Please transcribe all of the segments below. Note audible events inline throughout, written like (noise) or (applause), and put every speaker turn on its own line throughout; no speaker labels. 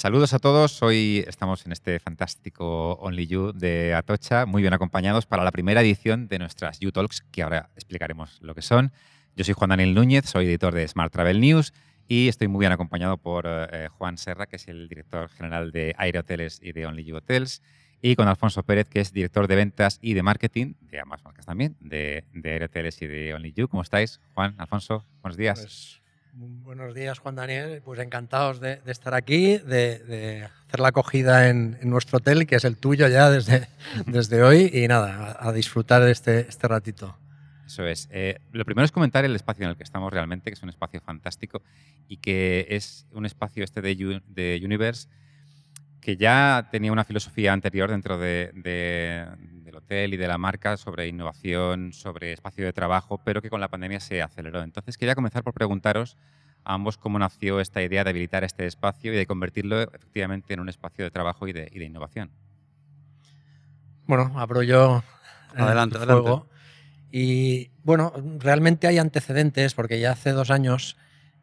Saludos a todos. Hoy estamos en este fantástico Only You de Atocha, muy bien acompañados para la primera edición de nuestras You Talks, que ahora explicaremos lo que son. Yo soy Juan Daniel Núñez, soy editor de Smart Travel News y estoy muy bien acompañado por eh, Juan Serra, que es el director general de Aire Hoteles y de Only You Hotels, y con Alfonso Pérez, que es director de ventas y de marketing, de ambas marcas también, de, de Aire y de Only You. ¿Cómo estáis? Juan, Alfonso, buenos días.
Pues Buenos días, Juan Daniel. Pues encantados de, estar aquí, de, hacer la acogida en, nuestro hotel, que es el tuyo ya desde, (laughs) desde hoy. Y nada, a, disfrutar de este, este ratito.
Eso es. Eh, lo primero es comentar el espacio en el que estamos realmente, que es un espacio fantástico y que es un espacio este de, de Universe que ya tenía una filosofía anterior dentro de, del hotel y de la marca sobre innovación, sobre espacio de trabajo, pero que con la pandemia se aceleró. Entonces quería comenzar por preguntaros a ambos cómo nació esta idea de habilitar este espacio y de convertirlo efectivamente en un espacio de trabajo y de, innovación.
Bueno, abro yo adelante, adelante. Y bueno, realmente hay antecedentes porque ya hace dos años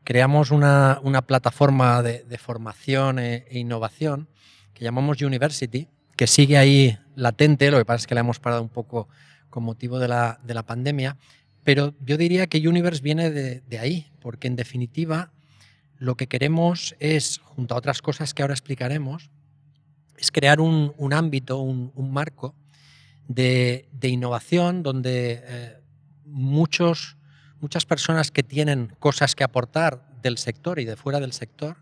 creamos una, plataforma de, formación e, e innovación que llamamos University, que sigue ahí latente, lo que pasa es que la hemos parado un poco con motivo de la, de la pandemia, pero yo diría que Universe viene de, ahí, porque en definitiva lo que queremos es, junto a otras cosas que ahora explicaremos, es crear un, ámbito, un, marco de, innovación donde eh, muchos, muchas personas que tienen cosas que aportar del sector y de fuera del sector,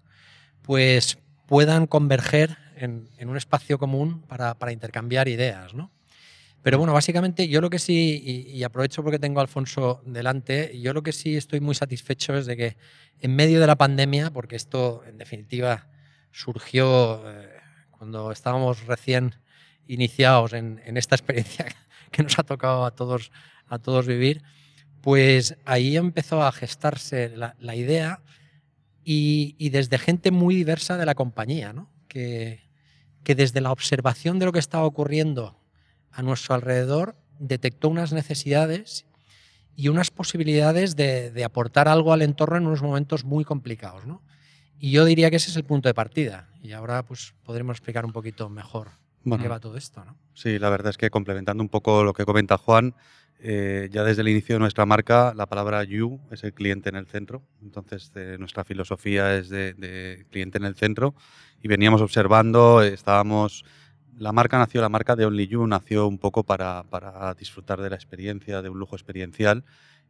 pues puedan converger en, un espacio común para, intercambiar ideas. ¿no? Pero bueno, básicamente yo lo que sí, y, aprovecho porque tengo a Alfonso delante, yo lo que sí estoy muy satisfecho es de que en medio de la pandemia, porque esto en definitiva surgió eh, cuando estábamos recién iniciados en, esta (laughs) experiencia que nos ha tocado a todos, a todos vivir, pues ahí empezó a gestarse la, idea y, y, desde gente muy diversa de la compañía, ¿no? que, que desde la observación de lo que estaba ocurriendo a nuestro alrededor detectó unas necesidades y unas posibilidades de, aportar algo al entorno en unos momentos muy complicados. ¿no? Y yo diría que ese es el punto de partida. Y ahora pues, podremos explicar un poquito mejor qué va todo esto. ¿no?
Sí, la verdad es que complementando un poco lo que comenta Juan, eh, ya desde el inicio de nuestra marca, la palabra you es el cliente en el centro. Entonces, nuestra filosofía es de, cliente en el centro. Y veníamos observando, estábamos. La marca nació, la marca de Only You nació un poco para, para disfrutar de la experiencia, de un lujo experiencial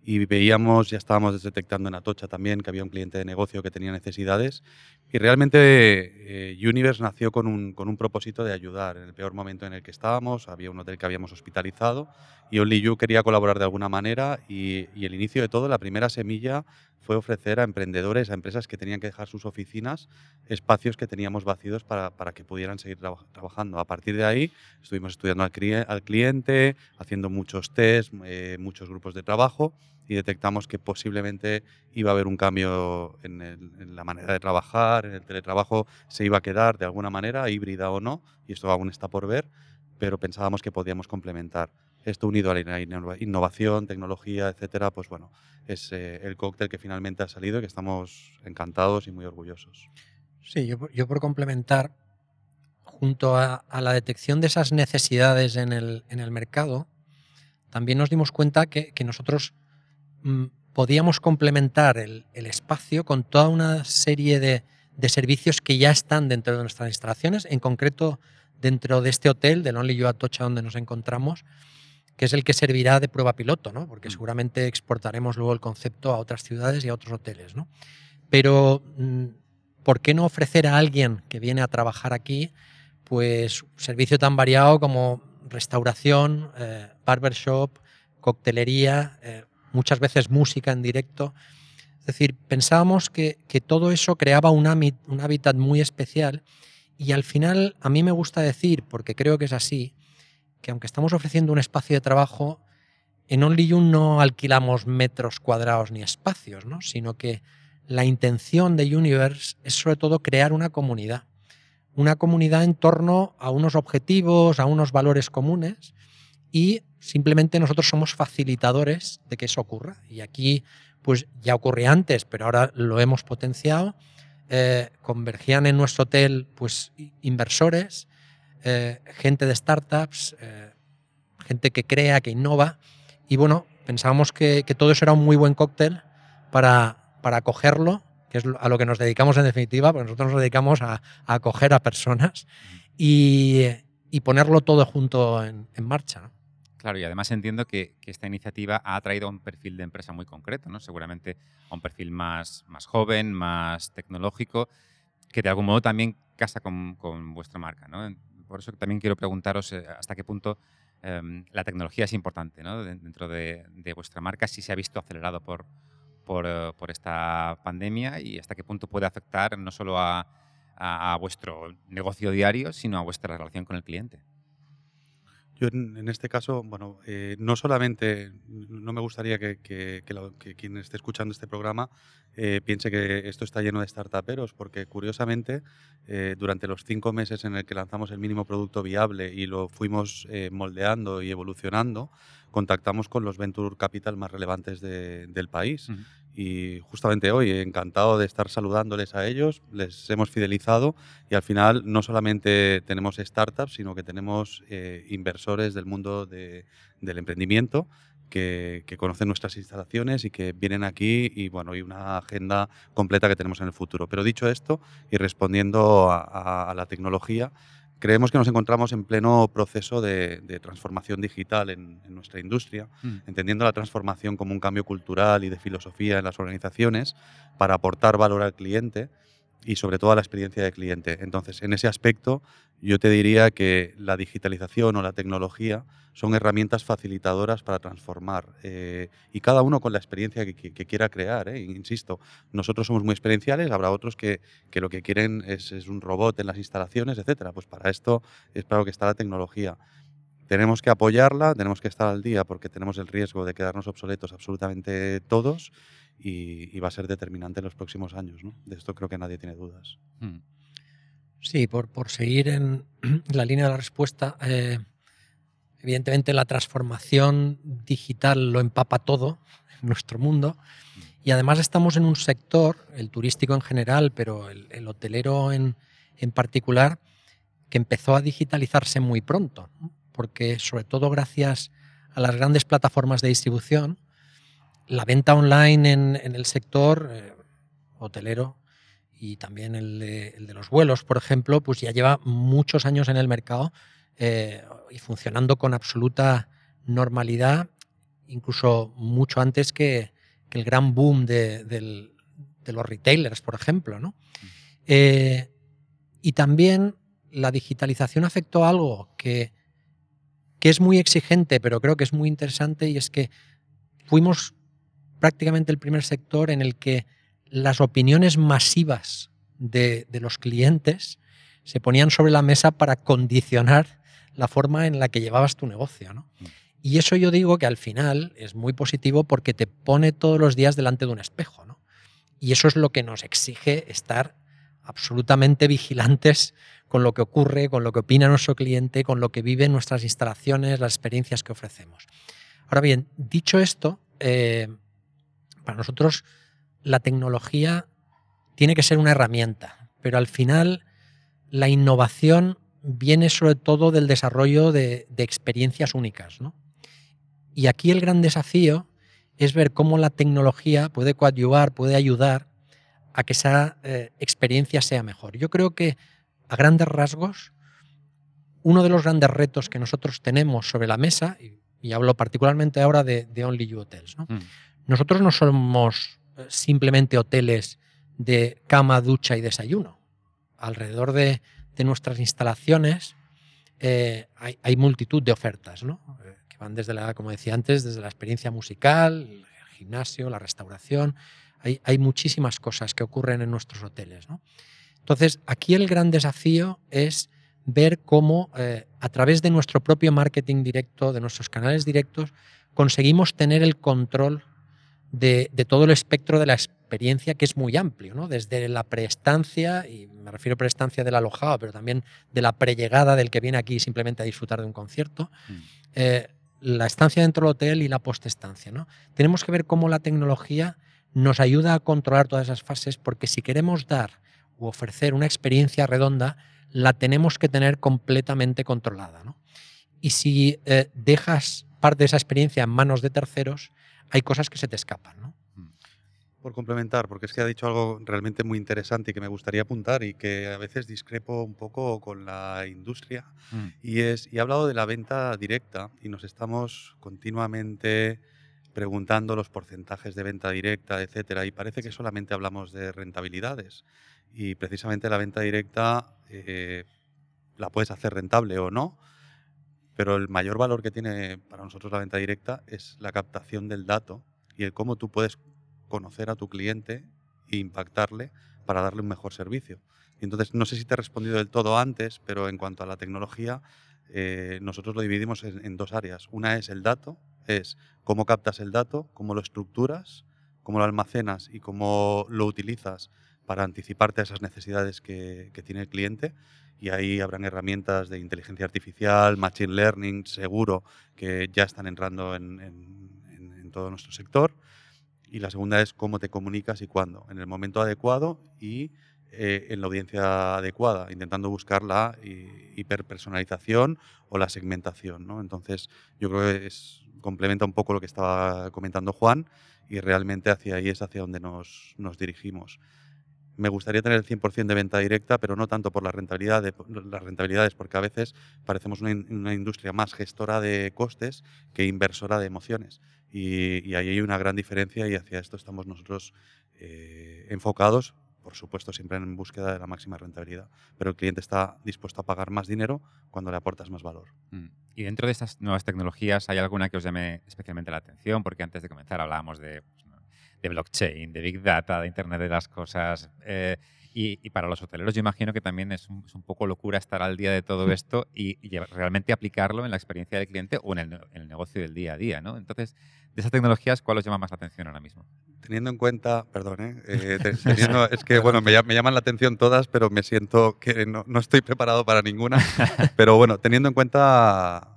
y veíamos, ya estábamos detectando en Atocha también que había un cliente de negocio que tenía necesidades y realmente eh, Universe nació con un, con un propósito de ayudar en el peor momento en el que estábamos, había un hotel que habíamos hospitalizado y Only You quería colaborar de alguna manera y, el inicio de todo, la primera semilla fue ofrecer a emprendedores, a empresas que tenían que dejar sus oficinas, espacios que teníamos vacíos para, para que pudieran seguir trabajando. A partir de ahí estuvimos estudiando al, al cliente, haciendo muchos test, eh, muchos grupos de trabajo y detectamos que posiblemente iba a haber un cambio en, la manera de trabajar, en el teletrabajo se iba a quedar de alguna manera, híbrida o no, y esto aún está por ver, pero pensábamos que podíamos complementar. Esto unido a la innovación, tecnología, etcétera, pues bueno, es eh, el cóctel que finalmente ha salido y que estamos encantados y muy orgullosos.
Sí, yo, por complementar, junto a, la detección de esas necesidades en el, mercado, también nos dimos cuenta que, nosotros mm, podíamos complementar el, espacio con toda una serie de, de, servicios que ya están dentro de nuestras instalaciones, en concreto dentro de este hotel, del Only You Atocha, donde nos encontramos, que es el que servirá de prueba piloto, ¿no? porque mm. seguramente exportaremos luego el concepto a otras ciudades y a otros hoteles. ¿no? Pero, mm, ¿por qué no ofrecer a alguien que viene a trabajar aquí pues un servicio tan variado como restauración, eh, barbershop, coctelería, eh, muchas veces música en directo? Es decir, pensábamos que, todo eso creaba un hábitat muy especial y al final a mí me gusta decir, porque creo que es así, que aunque estamos ofreciendo un espacio de trabajo, en OnlyYou no alquilamos metros cuadrados ni espacios, ¿no? sino que la intención de Universe es sobre todo crear una comunidad. Una comunidad en torno a unos objetivos, a unos valores comunes y simplemente nosotros somos facilitadores de que eso ocurra. Y aquí pues ya ocurría antes, pero ahora lo hemos potenciado. eh, convergían en nuestro hotel pues, inversores, eh, gente de startups, eh, gente que crea, que innova. Y bueno, pensábamos que, todo eso era un muy buen cóctel para, para acogerlo, que es a lo que nos dedicamos en definitiva, porque nosotros nos dedicamos a, acoger a personas y, ponerlo todo junto en, marcha.
Claro, y además entiendo que, esta iniciativa ha atraído a un perfil de empresa muy concreto, ¿no? Seguramente a un perfil más, más joven, más tecnológico, que de algún modo también casa con, vuestra marca, ¿no? Por eso también quiero preguntaros eh, hasta qué punto em, la tecnología es importante dentro de, vuestra marca, si se ha visto acelerado por, eh, por, esta pandemia y hasta qué punto puede afectar no solo a vuestro negocio diario, sino a vuestra relación con el cliente.
Yo en, este caso, bueno, eh, no solamente, no me gustaría que, quien esté escuchando este programa eh, piense que esto está lleno de startuperos, porque curiosamente, eh, durante los cinco meses en el que lanzamos el mínimo producto viable y lo fuimos moldeando y evolucionando, contactamos con los venture capital más relevantes del país. Y justamente hoy, encantado de estar saludándoles a ellos, les hemos fidelizado y al final no solamente tenemos startups, sino que tenemos eh, inversores del mundo del emprendimiento que, conocen nuestras instalaciones y que vienen aquí y bueno, hay una agenda completa que tenemos en el futuro. Pero dicho esto y respondiendo a la tecnología, creemos que nos encontramos en pleno proceso de, transformación digital en, nuestra industria, mm. entendiendo la transformación como un cambio cultural y de filosofía en las organizaciones para aportar valor al cliente y sobre todo a la experiencia de cliente. Entonces, en ese aspecto, yo te diría que la digitalización o la tecnología son herramientas facilitadoras para transformar eh, y cada uno con la experiencia que, quiera crear. Eh. Insisto, nosotros somos muy experienciales, habrá otros que, lo que quieren es, un robot en las instalaciones, etcétera. Pues para esto es para lo que está la tecnología. Tenemos que apoyarla, tenemos que estar al día porque tenemos el riesgo de quedarnos obsoletos absolutamente todos y, va a ser determinante en los próximos años. ¿no? De esto creo que nadie tiene dudas. Hmm.
Sí, por, por, seguir en (clears throat) la línea de la respuesta, eh, evidentemente la transformación digital lo empapa todo (laughs) en nuestro mundo y además estamos en un sector, el turístico en general, pero el, hotelero en, en, particular, que empezó a digitalizarse muy pronto, porque sobre todo gracias a las grandes plataformas de distribución, la venta online en, el sector eh, hotelero y también el de, los vuelos, por ejemplo, pues ya lleva muchos años en el mercado eh, y funcionando con absoluta normalidad, incluso mucho antes que, el gran boom de, los retailers, por ejemplo. ¿no? Eh, y también la digitalización afectó a algo que, que es muy exigente, pero creo que es muy interesante, y es que fuimos prácticamente el primer sector en el que las opiniones masivas de, los clientes se ponían sobre la mesa para condicionar la forma en la que llevabas tu negocio. Mm. Y eso yo digo que al final es muy positivo porque te pone todos los días delante de un espejo. Y eso es lo que nos exige estar absolutamente vigilantes con lo que ocurre, con lo que opina nuestro cliente, con lo que vive en nuestras instalaciones, las experiencias que ofrecemos. Ahora bien, dicho esto, eh, para nosotros la tecnología tiene que ser una herramienta, pero al final la innovación viene sobre todo del desarrollo de, experiencias únicas. Y aquí el gran desafío es ver cómo la tecnología puede coadyuvar, puede ayudar a que esa eh, experiencia sea mejor. Yo creo que a grandes rasgos, uno de los grandes retos que nosotros tenemos sobre la mesa, y, hablo particularmente ahora de, Only You Hotels, ¿no? Mm. Nosotros no somos eh, simplemente hoteles de cama, ducha y desayuno. Alrededor de, nuestras instalaciones eh, hay, multitud de ofertas, ¿no? Eh, que van desde la, como decía antes, desde la experiencia musical, el gimnasio, la restauración. Hay, muchísimas cosas que ocurren en nuestros hoteles. Entonces, aquí el gran desafío es ver cómo a través de nuestro propio marketing directo, de nuestros canales directos, conseguimos tener el control de, todo el espectro de la experiencia que es muy amplio, ¿no? desde la preestancia, y me refiero a preestancia del alojado, pero también de la prellegada del que viene aquí simplemente a disfrutar de un concierto, mm. eh, la estancia dentro del hotel y la postestancia. ¿no? Tenemos que ver cómo la tecnología nos ayuda a controlar todas esas fases, porque si queremos dar u ofrecer una experiencia redonda, la tenemos que tener completamente controlada. Y si eh, dejas parte de esa experiencia en manos de terceros, hay cosas que se te escapan. ¿no? Mm.
Por complementar, porque es que ha dicho algo realmente muy interesante y que me gustaría apuntar y que a veces discrepo un poco con la industria, mm. y es, y ha hablado de la venta directa y nos estamos continuamente preguntando los porcentajes de venta directa, etcétera, y parece que solamente hablamos de rentabilidades. Y precisamente la venta directa eh, la puedes hacer rentable o no, pero el mayor valor que tiene para nosotros la venta directa es la captación del dato y el cómo tú puedes conocer a tu cliente e impactarle para darle un mejor servicio. Entonces, no sé si te he respondido del todo antes, pero en cuanto a la tecnología, eh, nosotros lo dividimos en, dos áreas. Una es el dato, es cómo captas el dato, cómo lo estructuras, cómo lo almacenas y cómo lo utilizas para anticiparte a esas necesidades que, tiene el cliente. Y ahí habrán herramientas de inteligencia artificial, machine learning, seguro, que ya están entrando en, en todo nuestro sector. Y la segunda es cómo te comunicas y cuándo, en el momento adecuado y eh, en la audiencia adecuada, intentando buscar la hiperpersonalización o la segmentación. ¿no? Entonces, yo creo que es, complementa un poco lo que estaba comentando Juan y realmente hacia ahí es hacia donde nos, nos dirigimos. Me gustaría tener el 100% de venta directa, pero no tanto por las rentabilidades, porque a veces parecemos una, industria más gestora de costes que inversora de emociones. Y, y ahí hay una gran diferencia y hacia esto estamos nosotros eh, enfocados por supuesto siempre en búsqueda de la máxima rentabilidad, pero el cliente está dispuesto a pagar más dinero cuando le aportas más valor. Mm.
Y dentro de estas nuevas tecnologías, ¿hay alguna que os llame especialmente la atención? Porque antes de comenzar hablábamos de, pues, de blockchain, de big data, de Internet de las Cosas. Eh, y, para los hoteleros yo imagino que también es un, poco locura estar al día de todo esto y, realmente aplicarlo en la experiencia del cliente o en el, negocio del día a día. ¿no? Entonces, de esas tecnologías, ¿cuál os llama más la atención ahora mismo?
Teniendo en cuenta, perdón, ¿eh? (laughs) Eh, es que bueno, me, llaman la atención todas, pero me siento que no, estoy preparado para ninguna. (laughs) Pero bueno, teniendo en cuenta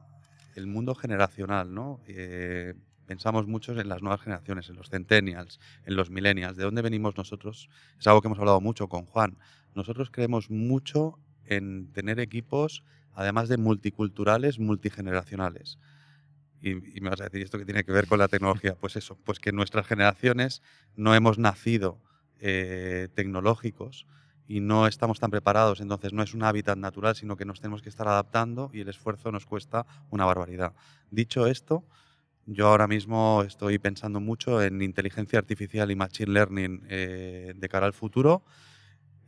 el mundo generacional, ¿no? Eh, pensamos mucho en las nuevas generaciones, en los centennials, en los millennials. ¿De dónde venimos nosotros? Es algo que hemos hablado mucho con Juan. Nosotros creemos mucho en tener equipos, además de multiculturales, multigeneracionales. Y, me vas a decir, ¿esto que tiene que ver con la tecnología? Pues eso, pues que nuestras generaciones no hemos nacido eh, tecnológicos y no estamos tan preparados, entonces no es un hábitat natural, sino que nos tenemos que estar adaptando y el esfuerzo nos cuesta una barbaridad. Dicho esto, yo ahora mismo estoy pensando mucho en inteligencia artificial y machine learning eh, de cara al futuro.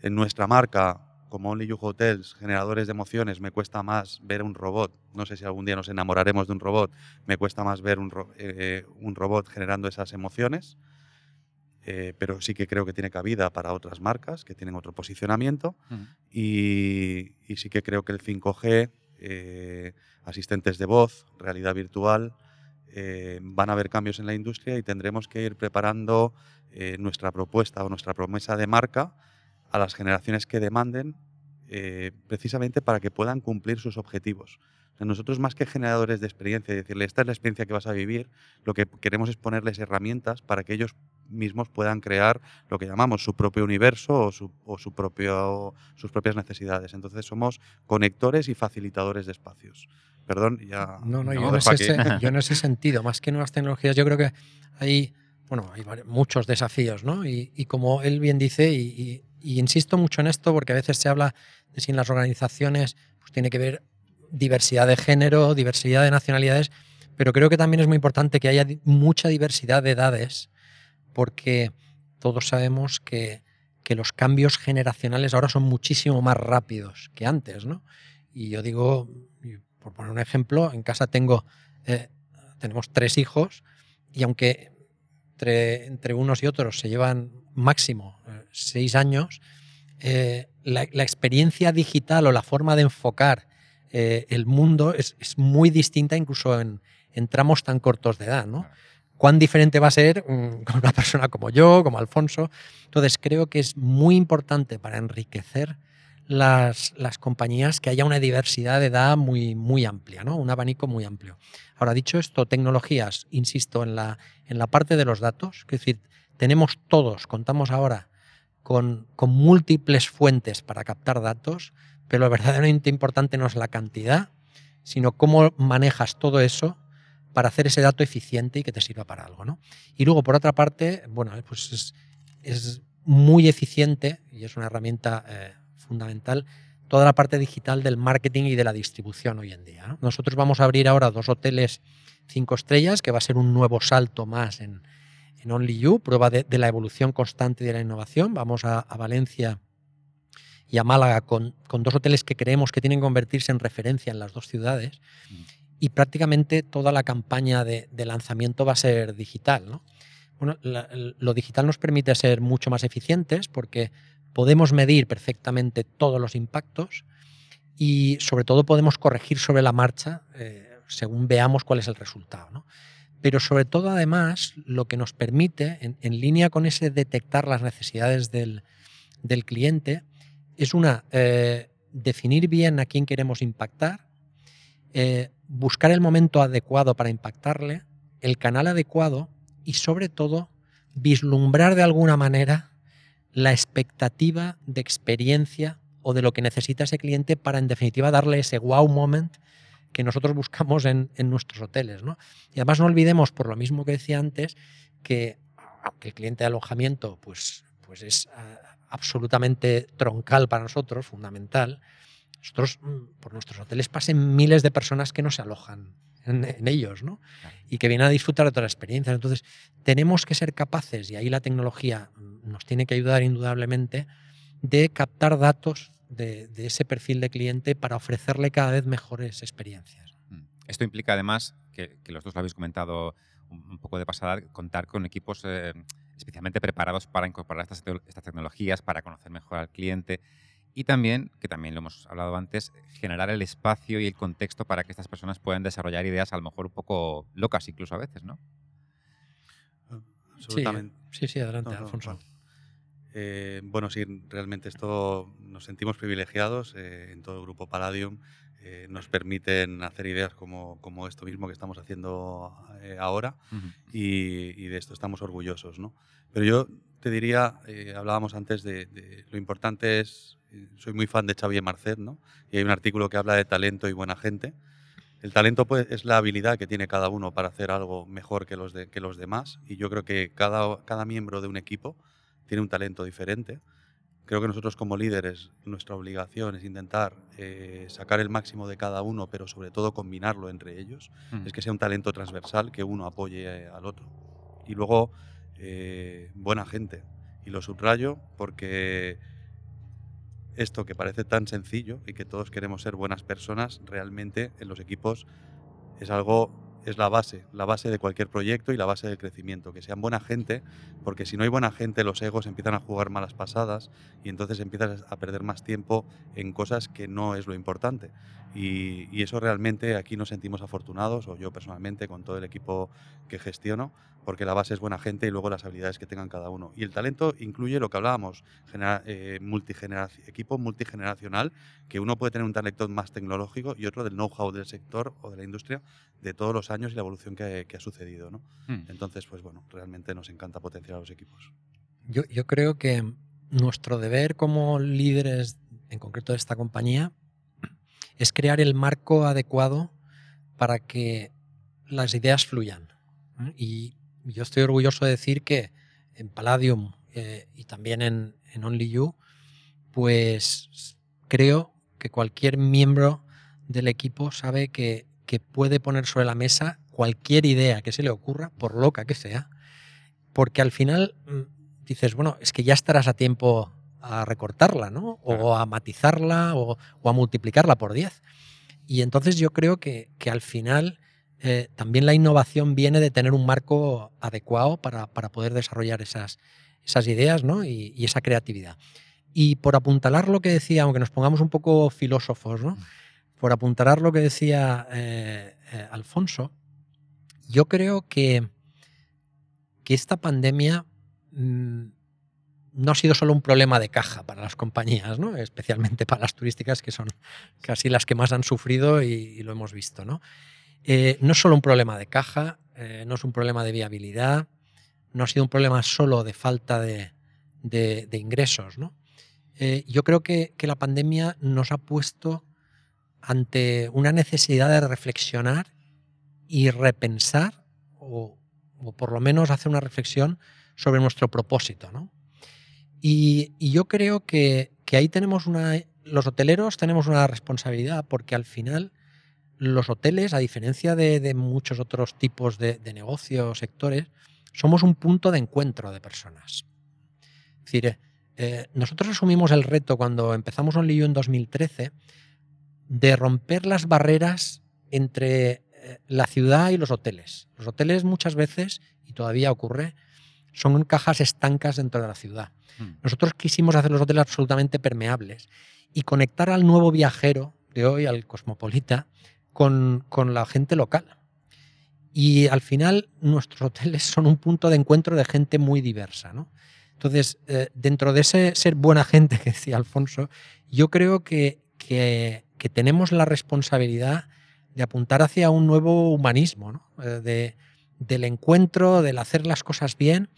En nuestra marca, como Only You Hotels, generadores de emociones, me cuesta más ver un robot. No sé si algún día nos enamoraremos de un robot. Me cuesta más ver un, eh, robot generando esas emociones. Eh, pero sí que creo que tiene cabida para otras marcas que tienen otro posicionamiento. y, y, sí que creo que el 5G, asistentes de voz, realidad virtual, eh, van a haber cambios en la industria y tendremos que ir preparando eh, nuestra propuesta o nuestra promesa de marca a las generaciones que demanden, eh, precisamente para que puedan cumplir sus objetivos. nosotros más que generadores de experiencia y decirle esta es la experiencia que vas a vivir, lo que queremos es ponerles herramientas para que ellos mismos puedan crear lo que llamamos su propio universo o, o su propio, sus propias necesidades. Entonces somos conectores y facilitadores de espacios. Perdón, ya.
No, no, yo, en (laughs) ese, sentido, más que nuevas tecnologías, yo creo que hay, bueno, hay muchos desafíos, ¿no? Y, como él bien dice, y, insisto mucho en esto porque a veces se habla de si en las organizaciones pues tiene que ver diversidad de género, diversidad de nacionalidades, pero creo que también es muy importante que haya mucha diversidad de edades, porque todos sabemos que, que los cambios generacionales ahora son muchísimo más rápidos que antes, ¿no? Y yo digo, por poner un ejemplo, en casa tengo, eh, tenemos tres hijos y aunque entre, unos y otros se llevan máximo eh, seis años, eh, la, experiencia digital o la forma de enfocar el mundo es, muy distinta incluso en, tramos tan cortos de edad. ¿no? ¿Cuán diferente va a ser mm, (laughs) con una persona como yo, como Alfonso? Entonces creo que es muy importante para enriquecer las, las, compañías que haya una diversidad de edad muy, muy amplia, ¿no? un abanico muy amplio. Ahora, dicho esto, tecnologías, insisto, en la, en la parte de los datos, es decir, tenemos todos, contamos ahora con, con múltiples fuentes para captar datos, pero lo verdaderamente importante no es la cantidad, sino cómo manejas todo eso para hacer ese dato eficiente y que te sirva para algo. ¿no? Y luego, por otra parte, bueno, pues es, es muy eficiente y es una herramienta eh, fundamental toda la parte digital del marketing y de la distribución hoy en día. Nosotros vamos a abrir ahora dos hoteles cinco estrellas, que va a ser un nuevo salto más en, en Only You, prueba de, la evolución constante de la innovación. Vamos a, Valencia y a Málaga con, con, dos hoteles que creemos que tienen que convertirse en referencia en las dos ciudades. Mm. Y prácticamente toda la campaña de, lanzamiento va a ser digital. ¿no? Bueno, lo digital nos permite ser mucho más eficientes porque podemos medir perfectamente todos los impactos y sobre todo podemos corregir sobre la marcha eh, según veamos cuál es el resultado. Pero sobre todo además lo que nos permite, en, línea con ese detectar las necesidades del, cliente, es una, eh, definir bien a quién queremos impactar, eh, buscar el momento adecuado para impactarle, el canal adecuado y sobre todo vislumbrar de alguna manera la expectativa de experiencia o de lo que necesita ese cliente para, en definitiva, darle ese wow moment que nosotros buscamos en, nuestros hoteles. ¿no? Y además no olvidemos, por lo mismo que decía antes, que aunque el cliente de alojamiento pues, pues es ah, absolutamente troncal para nosotros, fundamental, nosotros mm, por nuestros hoteles pasen miles de personas que no se alojan en, ellos, ¿no? Y que vienen a disfrutar de otras experiencias. Entonces, tenemos que ser capaces, y ahí la tecnología nos tiene que ayudar indudablemente, de captar datos de, ese perfil de cliente para ofrecerle cada vez mejores experiencias.
Mm. Esto implica además, que, los dos lo habéis comentado un, poco de pasada, contar con equipos eh, especialmente preparados para incorporar estas, estas tecnologías, para conocer mejor al cliente y también, que también lo hemos hablado antes, generar el espacio y el contexto para que estas personas puedan desarrollar ideas a lo mejor un poco locas incluso a veces, ¿no?
Absolutamente. Sí, sí, adelante, Alfonso.
Eh, bueno, sí, realmente esto nos sentimos privilegiados eh, en todo el grupo Palladium. Eh, nos permiten hacer ideas como, como, esto mismo que estamos haciendo ahora y, de esto estamos orgullosos. ¿no? Pero yo te diría, hablábamos antes de, de, lo importante es soy muy fan de Xavier Marcet, ¿no? Y hay un artículo que habla de talento y buena gente. El talento pues, es la habilidad que tiene cada uno para hacer algo mejor que los, de, que los demás. Y yo creo que cada, cada miembro de un equipo tiene un talento diferente. Creo que nosotros como líderes, nuestra obligación es intentar eh, sacar el máximo de cada uno, pero sobre todo combinarlo entre ellos. Mm. Es que sea un talento transversal, que uno apoye eh, al otro. Y luego, eh, buena gente. Y lo subrayo porque esto que parece tan sencillo y que todos queremos ser buenas personas, realmente en los equipos es algo es la base, la base de cualquier proyecto y la base del crecimiento, que sean buena gente, porque si no hay buena gente los egos empiezan a jugar malas pasadas y entonces empiezas a perder más tiempo en cosas que no es lo importante. Y, y eso realmente aquí nos sentimos afortunados, o yo personalmente con todo el equipo que gestiono, porque la base es buena gente y luego las habilidades que tengan cada uno. Y el talento incluye lo que hablábamos, eh, equipo multigeneracional, que uno puede tener un talento más tecnológico y otro del know-how del sector o de la industria de todos los años y la evolución que, ha sucedido. ¿no? Hmm. Entonces, pues bueno, realmente nos encanta potenciar a los equipos.
Yo, yo creo que nuestro deber como líderes, en concreto de esta compañía, es crear el marco adecuado para que las ideas fluyan. Y yo estoy orgulloso de decir que en Palladium eh, y también en, en Only You, pues creo que cualquier miembro del equipo sabe que, que, puede poner sobre la mesa cualquier idea que se le ocurra, por loca que sea, porque al final mm, dices, bueno, es que ya estarás a tiempo a recortarla, ¿no? O a matizarla o, o a multiplicarla por 10. Y entonces yo creo que, que al final eh, también la innovación viene de tener un marco adecuado para, poder desarrollar esas, esas ideas ¿no? y, esa creatividad. Y por apuntalar lo que decía, aunque nos pongamos un poco filósofos, ¿no? por apuntalar lo que decía eh, eh, Alfonso, yo creo que, que esta pandemia mm, no ha sido solo un problema de caja para las compañías, ¿no? especialmente para las turísticas, que son casi las que más han sufrido y, lo hemos visto. ¿no? Eh, no es solo un problema de caja, eh, no es un problema de viabilidad, no ha sido un problema solo de falta de, ingresos. ¿no? Eh, yo creo que, la pandemia nos ha puesto ante una necesidad de reflexionar y repensar, o, por lo menos hacer una reflexión sobre nuestro propósito. ¿no? Y, yo creo que, ahí tenemos una, los hoteleros tenemos una responsabilidad porque al final los hoteles, a diferencia de, muchos otros tipos de, de negocios, sectores, somos un punto de encuentro de personas. Es decir, eh, nosotros asumimos el reto cuando empezamos Only You en 2013 de romper las barreras entre eh, la ciudad y los hoteles. Los hoteles muchas veces, y todavía ocurre, son cajas estancas dentro de la ciudad. Hmm. Nosotros quisimos hacer los hoteles absolutamente permeables y conectar al nuevo viajero de hoy, al cosmopolita, con, la gente local. Y al final nuestros hoteles son un punto de encuentro de gente muy diversa. Entonces, eh, dentro de ese ser buena gente que decía Alfonso, yo creo que, que, tenemos la responsabilidad de apuntar hacia un nuevo humanismo, eh, de, del encuentro, del hacer las cosas bien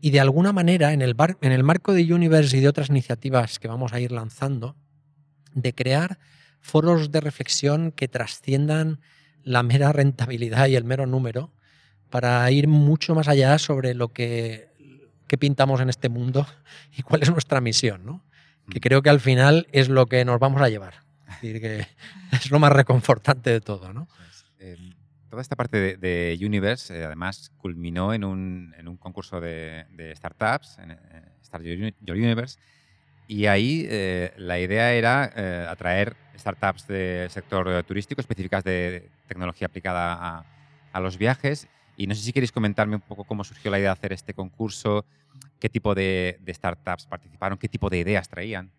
y de alguna manera en el, en el marco de Universe y de otras iniciativas que vamos a ir lanzando, de crear foros de reflexión que trasciendan la mera (laughs) rentabilidad y el mero número para ir mucho más allá sobre lo que, pintamos en este mundo (laughs) y cuál es nuestra misión, ¿no? que mm. creo que al final es lo que nos vamos a llevar. Es decir, que (laughs) es lo más reconfortante de todo. ¿no?
Toda esta parte de, Universe, eh, además, culminó en un, en un concurso de, startups, en, Start Your Universe, y ahí eh, la idea era eh, atraer startups del sector turístico específicas de tecnología aplicada a, los viajes. Y no sé si queréis comentarme un poco cómo surgió la idea de hacer este concurso, qué tipo de, startups participaron, qué tipo de ideas traían.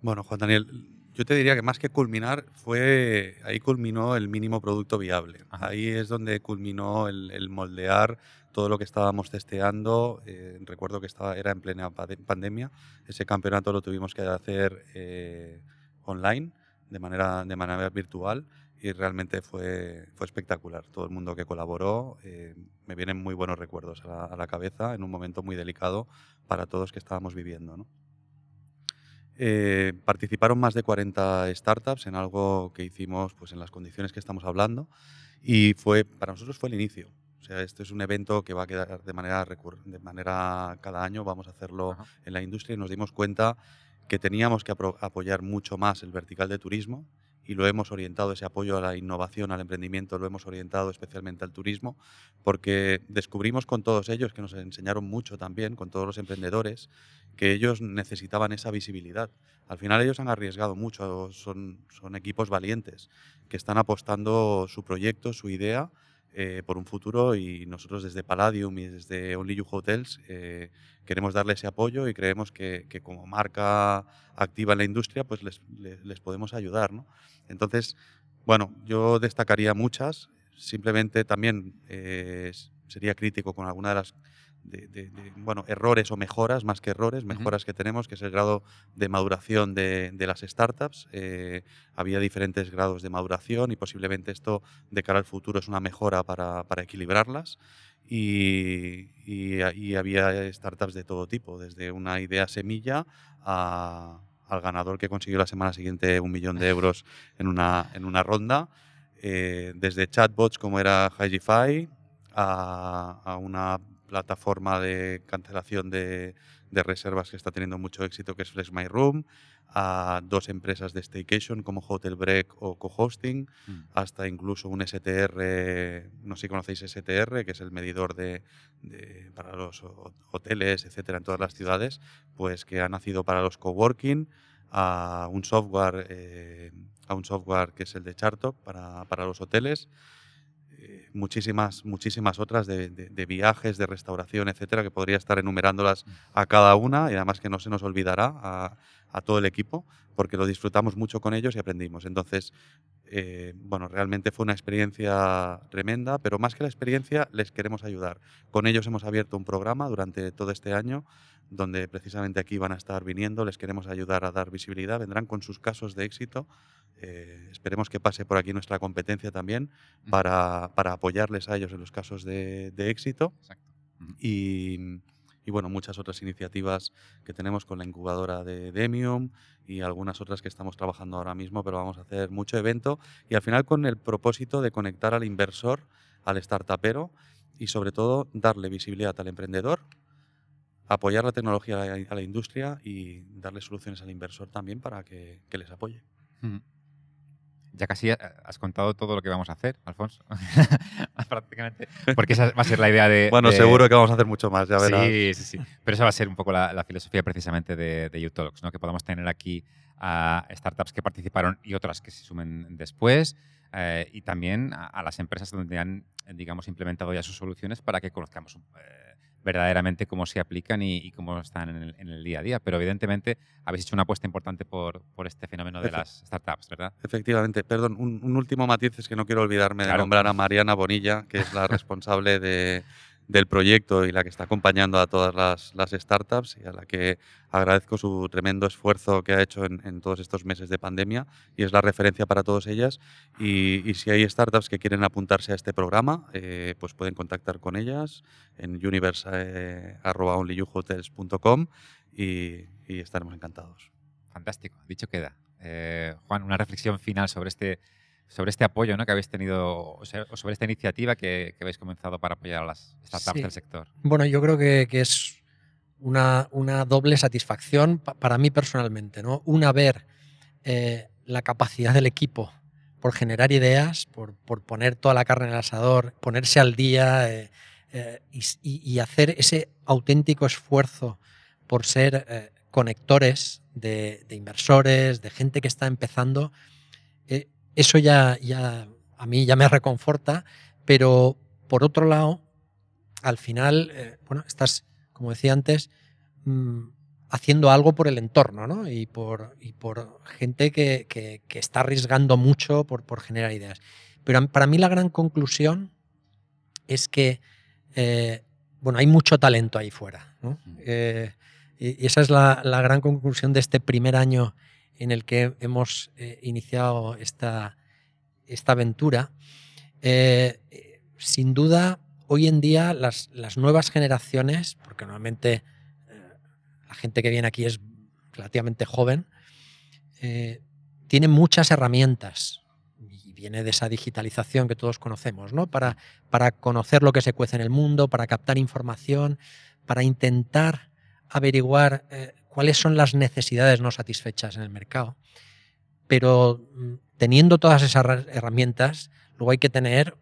Bueno, Juan Daniel, yo te diría que más que culminar, fue ahí culminó el mínimo producto viable. Ahí es donde culminó el, moldear todo lo que estábamos testeando. Eh, recuerdo que estaba, era en plena pandemia. Ese campeonato lo tuvimos que hacer eh, online, de manera, de manera virtual, y realmente fue, fue espectacular. Todo el mundo que colaboró, eh, me vienen muy buenos recuerdos a la, cabeza en un momento muy delicado para todos que estábamos viviendo. Eh, participaron más de 40 startups en algo que hicimos pues, en las condiciones que estamos hablando y fue, para nosotros fue el inicio. O sea, este es un evento que va a quedar de manera, de manera cada año, vamos a hacerlo en la industria y nos dimos cuenta que teníamos que apoyar mucho más el vertical de turismo y lo hemos orientado, ese apoyo a la innovación, al emprendimiento, lo hemos orientado especialmente al turismo, porque descubrimos con todos ellos, que nos enseñaron mucho también, con todos los emprendedores, que ellos necesitaban esa visibilidad. Al final ellos han arriesgado mucho, son, son equipos valientes, que están apostando su proyecto, su idea, eh, por un futuro y nosotros desde Palladium y desde Only You Hotels eh, queremos darle ese apoyo y creemos que, como marca activa en la industria pues les, les, podemos ayudar. ¿no? Entonces, bueno, yo destacaría muchas, simplemente también eh, sería crítico con alguna de las de, bueno, errores o mejoras, más que errores, mejoras que tenemos, que es el grado de maduración de, las startups. Eh, había diferentes grados de maduración y posiblemente esto de cara al futuro es una mejora para, equilibrarlas. Y, y, había startups de todo tipo, desde una idea semilla al ganador que consiguió la semana siguiente un millón de euros en una, en una ronda, eh, desde chatbots como era Higify a, a una plataforma de cancelación de, reservas que está teniendo mucho éxito, que es Flex My Room, a dos empresas de staycation como Hotel Break o Co-Hosting, mm. hasta incluso un STR, no sé si conocéis STR, que es el medidor de, para los hoteles, etcétera, en todas las ciudades, pues que ha nacido para los coworking, a un software, eh, a un software que es el de Chartok para, para los hoteles muchísimas, muchísimas otras de, viajes, de restauración, etcétera, que podría estar enumerándolas a cada una y además que no se nos olvidará a, todo el equipo porque lo disfrutamos mucho con ellos y aprendimos. Entonces, eh, bueno, realmente fue una experiencia tremenda, pero más que la experiencia, les queremos ayudar. Con ellos hemos abierto un programa durante todo este año donde precisamente aquí van a estar viniendo, les queremos ayudar a dar visibilidad, vendrán con sus casos de éxito eh, esperemos que pase por aquí nuestra competencia también para, apoyarles a ellos en los casos de, éxito. Y, y bueno, muchas otras iniciativas que tenemos con la incubadora de Demium y algunas otras que estamos trabajando ahora mismo, pero vamos a hacer mucho evento y al final con el propósito de conectar al inversor, al startupero y sobre todo darle visibilidad al emprendedor, apoyar la tecnología a la, industria y darle soluciones al inversor también para que, les apoye.
Ya casi has contado todo lo que vamos a hacer, Alfonso. (laughs) Prácticamente. Porque esa va a ser la idea de.
Bueno, seguro que vamos a hacer mucho más, ya verás.
Sí, sí, sí. Pero esa va a ser un poco la, filosofía precisamente de, de Utalks, ¿no? Que podamos tener aquí a startups que participaron y otras que se sumen después. Eh, y también a, las empresas donde han, digamos, implementado ya sus soluciones para que conozcamos eh, verdaderamente cómo se aplican y, cómo están en el, día a día. Pero evidentemente habéis hecho una apuesta importante por, por este fenómeno de las startups, ¿verdad?
Efectivamente. Perdón, un, último matiz es que no quiero olvidarme de nombrar a Mariana Bonilla, que es la responsable de, del proyecto y la que está acompañando a todas las, startups y a la que agradezco su tremendo esfuerzo que ha hecho en, todos estos meses de pandemia y es la referencia para todas ellas. Y, si hay startups que quieren apuntarse a este programa, eh, pues pueden contactar con ellas en universe.onlyuhotels.com y, y estaremos encantados.
Fantástico, dicho queda. Eh, Juan, una reflexión final sobre este sobre este apoyo ¿no? que habéis tenido, o, sobre esta iniciativa que, habéis comenzado para apoyar a las startups del sector.
Bueno, yo creo que, es una, doble satisfacción para mí personalmente. ¿no? Una, ver eh, la capacidad del equipo por generar ideas, por, poner toda la carne en el asador, ponerse al día eh, eh, y, hacer ese auténtico esfuerzo por ser conectores de, de, inversores, de gente que está empezando eso ya, ya a mí ya me reconforta, pero por otro lado, al final, eh, bueno, estás, como decía antes, mm, haciendo algo por el entorno, ¿no? Y por, y por gente que, que, está arriesgando mucho por, por, generar ideas. Pero para mí la gran conclusión es que, eh, bueno, hay mucho talento ahí fuera, ¿no? Eh, y esa es la, la, gran conclusión de este primer año en el que hemos eh, iniciado esta, esta aventura. Eh, sin duda, hoy en día las, nuevas generaciones, porque normalmente eh, la gente que viene aquí es relativamente joven, tiene muchas herramientas y viene de esa digitalización que todos conocemos, ¿no? Para, para conocer lo que se cuece en el mundo, para captar información, para intentar averiguar cuáles son las necesidades no satisfechas en el mercado. Pero mm, teniendo todas esas herramientas, luego hay que tener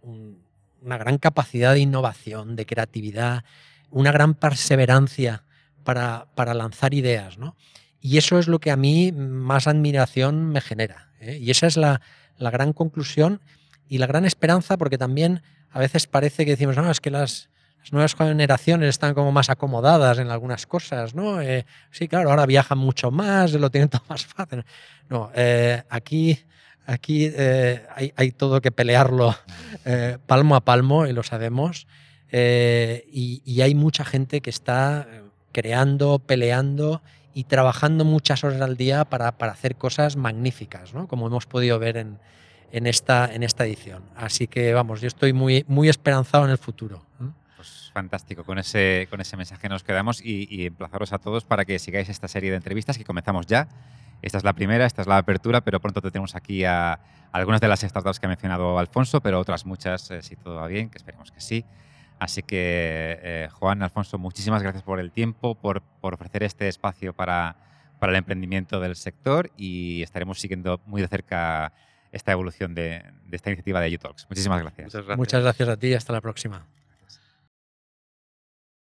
una gran capacidad de innovación, de creatividad, una gran perseverancia para, lanzar ideas. ¿no? Y eso es lo que a mí más admiración me genera. ¿eh? Y esa es la, la, gran conclusión y la gran esperanza, porque también a veces parece que decimos, no, es que las, nuevas generaciones están como más acomodadas en algunas cosas, ¿no? Eh, sí, claro, ahora viajan mucho más, lo tienen (laughs) todo más fácil. No, eh, aquí, aquí eh, hay, todo que pelearlo (laughs) palmo a palmo y lo sabemos. Y, hay mucha gente que está creando, peleando y trabajando muchas horas al día para, hacer cosas magníficas, ¿no? Como hemos podido ver en, en, esta, en esta edición. Así que vamos, yo estoy muy, muy esperanzado en el futuro
fantástico. Con ese, con ese mensaje nos quedamos y, emplazaros a todos para que sigáis esta serie de entrevistas que comenzamos ya. Esta es la primera, esta es la apertura, pero pronto te tenemos aquí a, algunas de las startups que ha mencionado Alfonso, pero otras muchas, eh, si todo va bien, que esperemos que sí. Así que, eh, Juan, Alfonso, muchísimas gracias por el tiempo, por, por ofrecer este espacio para, para, el emprendimiento del sector y estaremos siguiendo muy de cerca esta evolución de, de esta iniciativa de UTalks. Muchísimas gracias.
Muchas gracias a ti y hasta la próxima.